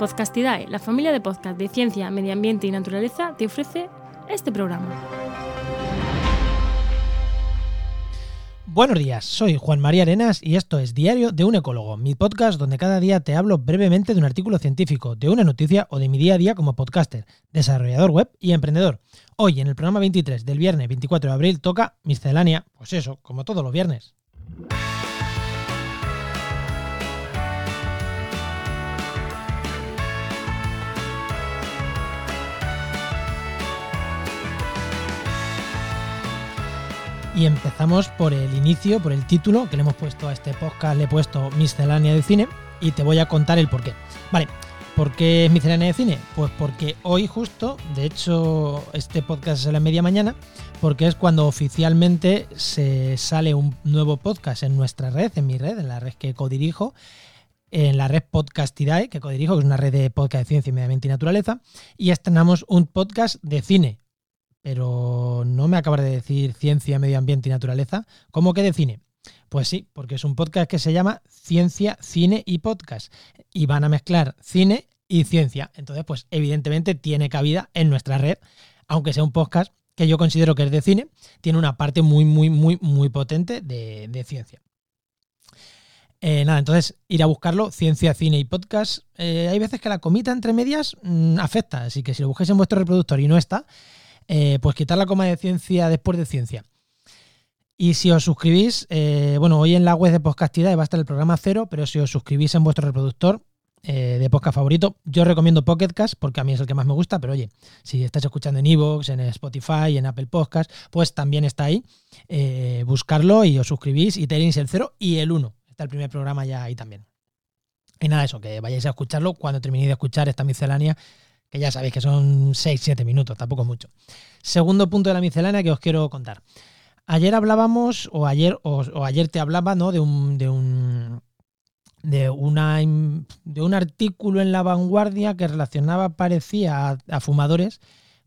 Podcastidae, la familia de podcast de ciencia, medio ambiente y naturaleza, te ofrece este programa. Buenos días, soy Juan María Arenas y esto es Diario de un Ecólogo, mi podcast donde cada día te hablo brevemente de un artículo científico, de una noticia o de mi día a día como podcaster, desarrollador web y emprendedor. Hoy, en el programa 23 del viernes 24 de abril, toca miscelánea, pues eso, como todos los viernes. Y empezamos por el inicio, por el título que le hemos puesto a este podcast, le he puesto miscelánea de cine y te voy a contar el porqué. Vale, ¿por qué es miscelánea de cine? Pues porque hoy justo, de hecho este podcast es a la media mañana, porque es cuando oficialmente se sale un nuevo podcast en nuestra red, en mi red, en la red que codirijo, en la red Podcastidae, que codirijo, que es una red de podcast de ciencia y medio ambiente y naturaleza, y estrenamos un podcast de cine, pero no me acabas de decir ciencia, medio ambiente y naturaleza. ¿Cómo que de cine? Pues sí, porque es un podcast que se llama Ciencia, Cine y Podcast. Y van a mezclar cine y ciencia. Entonces, pues evidentemente tiene cabida en nuestra red, aunque sea un podcast que yo considero que es de cine, tiene una parte muy, muy, muy, muy potente de, ciencia. Eh, nada, entonces ir a buscarlo, ciencia, cine y podcast. Eh, hay veces que la comita entre medias mm, afecta, así que si lo busquéis en vuestro reproductor y no está, eh, pues quitar la coma de ciencia después de ciencia. Y si os suscribís, eh, bueno, hoy en la web de Podcastidad va a estar el programa cero, pero si os suscribís en vuestro reproductor eh, de podcast favorito, yo recomiendo Pocketcast porque a mí es el que más me gusta, pero oye, si estáis escuchando en Evox, en Spotify, en Apple Podcast, pues también está ahí. buscarlo y os suscribís y tenéis el cero y el uno. Está el primer programa ya ahí también. Y nada, eso, que vayáis a escucharlo cuando terminéis de escuchar esta miscelánea que ya sabéis que son 6-7 minutos, tampoco mucho. Segundo punto de la miscelánea que os quiero contar. Ayer hablábamos, o ayer, o, ayer te hablaba, ¿no? De un, de un. De, una, de un artículo en la vanguardia que relacionaba, parecía, a, fumadores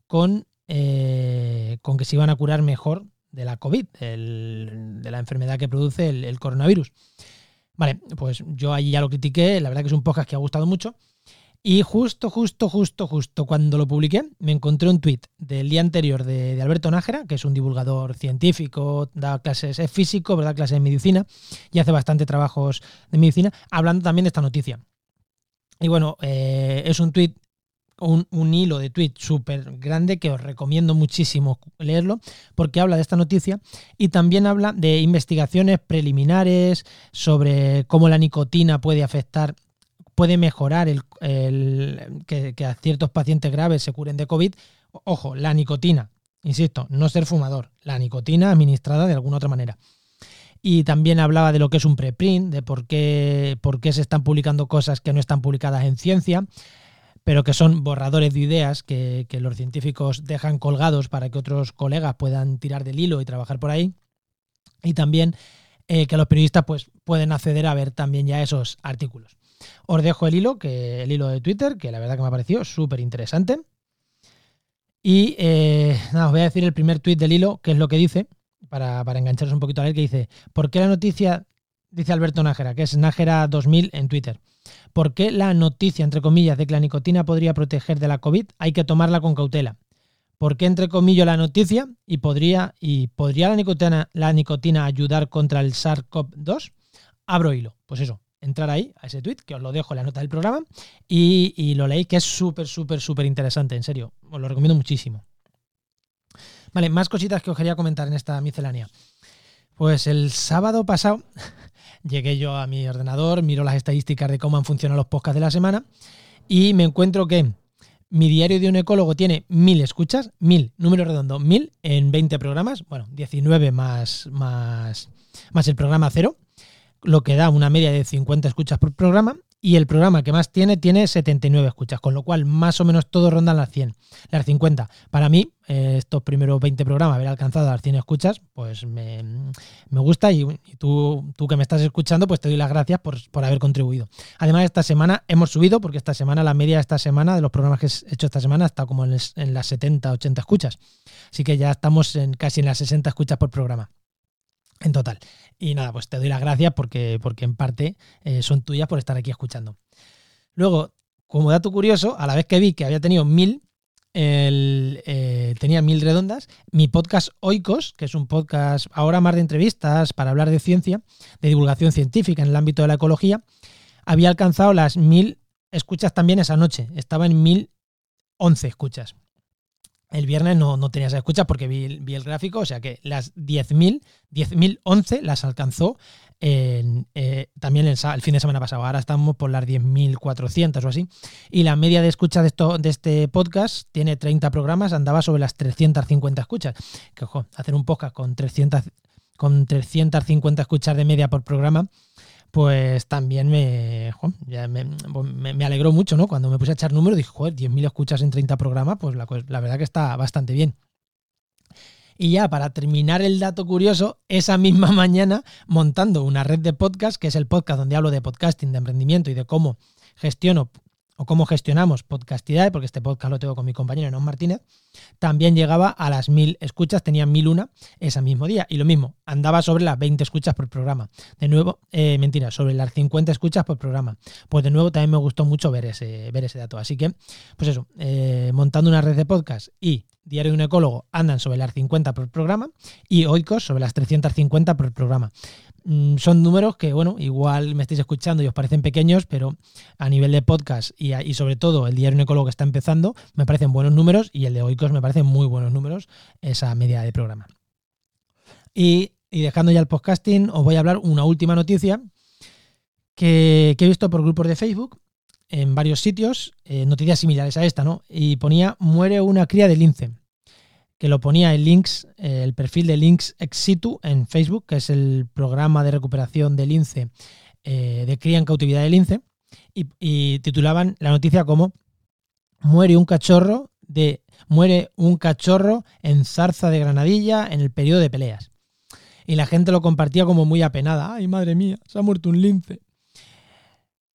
con, eh, con que se iban a curar mejor de la COVID, de la enfermedad que produce el, el coronavirus. Vale, pues yo ahí ya lo critiqué, la verdad que es un podcast que ha gustado mucho. Y justo, justo, justo, justo cuando lo publiqué, me encontré un tuit del día anterior de, Alberto Nájera, que es un divulgador científico, da clases, es físico, da clases de medicina y hace bastante trabajos de medicina, hablando también de esta noticia. Y bueno, eh, es un tuit, un, un, hilo de tuit súper grande que os recomiendo muchísimo leerlo, porque habla de esta noticia y también habla de investigaciones preliminares sobre cómo la nicotina puede afectar puede mejorar el, que, a ciertos pacientes graves se curen de COVID. Ojo, la nicotina, insisto, no ser fumador, la nicotina administrada de alguna otra manera. Y también hablaba de lo que es un preprint, de por qué, por qué se están publicando cosas que no están publicadas en ciencia, pero que son borradores de ideas que, los científicos dejan colgados para que otros colegas puedan tirar del hilo y trabajar por ahí. Y también eh, que los periodistas pues, pueden acceder a ver también ya esos artículos. Os dejo el hilo, que el hilo de Twitter, que la verdad que me ha parecido súper interesante. Y eh, nada, os voy a decir el primer tweet del hilo, que es lo que dice, para, para engancharos un poquito a él, que dice, ¿por qué la noticia, dice Alberto Nájera, que es Nájera 2000 en Twitter, ¿por qué la noticia, entre comillas, de que la nicotina podría proteger de la COVID hay que tomarla con cautela? ¿Por qué, entre comillas, la noticia y podría, y podría la, nicotina, la nicotina ayudar contra el SARS-CoV-2? Abro hilo. Pues eso, entrar ahí, a ese tweet, que os lo dejo en la nota del programa, y, lo leéis, que es súper, súper, súper interesante, en serio. Os lo recomiendo muchísimo. Vale, más cositas que os quería comentar en esta miscelánea. Pues el sábado pasado llegué yo a mi ordenador, miro las estadísticas de cómo han funcionado los podcasts de la semana y me encuentro que mi diario de un ecólogo tiene mil escuchas, mil, número redondo, mil en 20 programas, bueno, 19 más, más, más el programa cero lo que da una media de 50 escuchas por programa. Y el programa que más tiene, tiene 79 escuchas, con lo cual más o menos todos rondan las 100, las 50. Para mí, eh, estos primeros 20 programas, haber alcanzado las 100 escuchas, pues me, gusta y, tú, tú, que me estás escuchando, pues te doy las gracias por, haber contribuido. Además, esta semana hemos subido, porque esta semana, la media de esta semana, de los programas que he hecho esta semana, está como en, en las 70, 80 escuchas. Así que ya estamos en, casi en las 60 escuchas por programa en total. Y nada, pues te doy las gracias porque, porque en parte eh, son tuyas por estar aquí escuchando. Luego, como dato curioso, a la vez que vi que había tenido mil, eh, tenía mil redondas, mi podcast Oikos, que es un podcast ahora más de entrevistas para hablar de ciencia, de divulgación científica en el ámbito de la ecología, había alcanzado las mil escuchas también esa noche. Estaba en mil once escuchas. El viernes no, no tenía esas escuchas porque vi, el gráfico, o sea que las 10.000, 10.011 las alcanzó eh, también el, fin de semana pasado. Ahora estamos por las 10.400 o así. Y la media de escuchas de, esto, de este podcast tiene 30 programas, andaba sobre las 350 escuchas. Que ojo, hacer un podcast con 300, con 350 escuchas de media por programa pues también me, me, alegró mucho, ¿no? Cuando me puse a echar números, dije, joder, 10.000 escuchas en 30 programas, pues la, la verdad que está bastante bien. Y ya para terminar el dato curioso, esa misma mañana montando una red de podcast, que es el podcast donde hablo de podcasting, de emprendimiento y de cómo gestiono o cómo gestionamos Podcastidad, porque este podcast lo tengo con mi compañero Enon Martínez, también llegaba a las mil escuchas, tenía mil una ese mismo día. Y lo mismo, andaba sobre las 20 escuchas por programa. De nuevo, eh, mentira, sobre las 50 escuchas por programa. Pues de nuevo también me gustó mucho ver ese, ver ese dato. Así que, pues eso, eh, montando una red de podcast y Diario de un ecólogo andan sobre las 50 por programa y Oikos sobre las 350 por programa. Mm, son números que, bueno, igual me estáis escuchando y os parecen pequeños, pero a nivel de podcast y, sobre todo el diario Ecólogo que está empezando, me parecen buenos números y el de Oikos me parecen muy buenos números, esa media de programa. Y, dejando ya el podcasting, os voy a hablar una última noticia que, he visto por grupos de Facebook en varios sitios, eh, noticias similares a esta, ¿no? Y ponía, muere una cría de lince que lo ponía en links, eh, el perfil de Links Exitu en Facebook, que es el programa de recuperación del lince, eh, de cría en cautividad del lince, y, titulaban la noticia como muere un cachorro de muere un cachorro en zarza de granadilla en el periodo de peleas. Y la gente lo compartía como muy apenada. Ay, madre mía, se ha muerto un lince.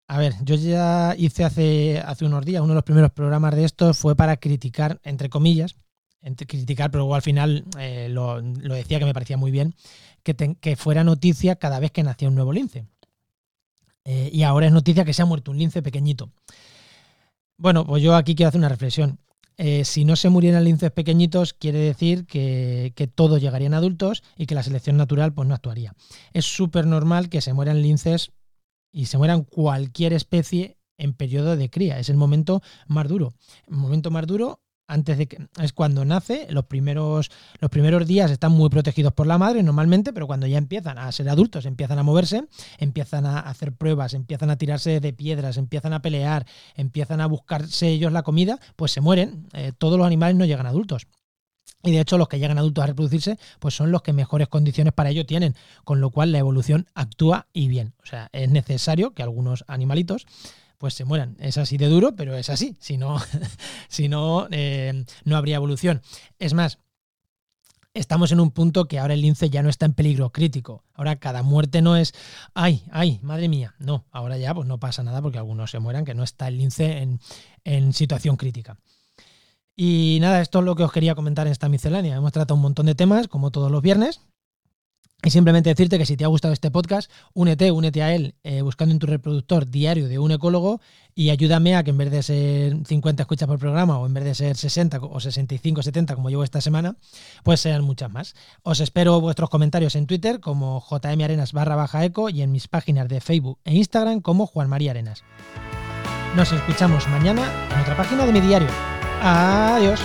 A ver, yo ya hice hace, hace unos días, uno de los primeros programas de esto fue para criticar, entre comillas, criticar, pero al final eh, lo, decía que me parecía muy bien, que, que, fuera noticia cada vez que nacía un nuevo lince. Eh, y ahora es noticia que se ha muerto un lince pequeñito. Bueno, pues yo aquí quiero hacer una reflexión. Eh, si no se murieran linces pequeñitos, quiere decir que, que todos llegarían adultos y que la selección natural pues, no actuaría. Es súper normal que se mueran linces y se mueran cualquier especie en periodo de cría. Es el momento más duro. El momento más duro antes de que es cuando nace, los primeros, los primeros días están muy protegidos por la madre normalmente, pero cuando ya empiezan a ser adultos, empiezan a moverse, empiezan a hacer pruebas, empiezan a tirarse de piedras, empiezan a pelear, empiezan a buscarse ellos la comida, pues se mueren. Eh, todos los animales no llegan adultos. Y de hecho los que llegan adultos a reproducirse, pues son los que mejores condiciones para ello tienen, con lo cual la evolución actúa y bien. O sea, es necesario que algunos animalitos pues se mueran. Es así de duro, pero es así. Si no, si no, eh, no habría evolución. Es más, estamos en un punto que ahora el lince ya no está en peligro crítico. Ahora cada muerte no es, ay, ay, madre mía. No, ahora ya pues no pasa nada porque algunos se mueran, que no está el lince en, en situación crítica. Y nada, esto es lo que os quería comentar en esta miscelánea. Hemos tratado un montón de temas, como todos los viernes. Y simplemente decirte que si te ha gustado este podcast, únete, únete a él eh, buscando en tu reproductor diario de un ecólogo y ayúdame a que en vez de ser 50 escuchas por programa o en vez de ser 60 o 65, 70 como llevo esta semana, pues sean muchas más. Os espero vuestros comentarios en Twitter como jmarenas barra baja eco y en mis páginas de Facebook e Instagram como Juan María Arenas. Nos escuchamos mañana en otra página de mi diario. Adiós.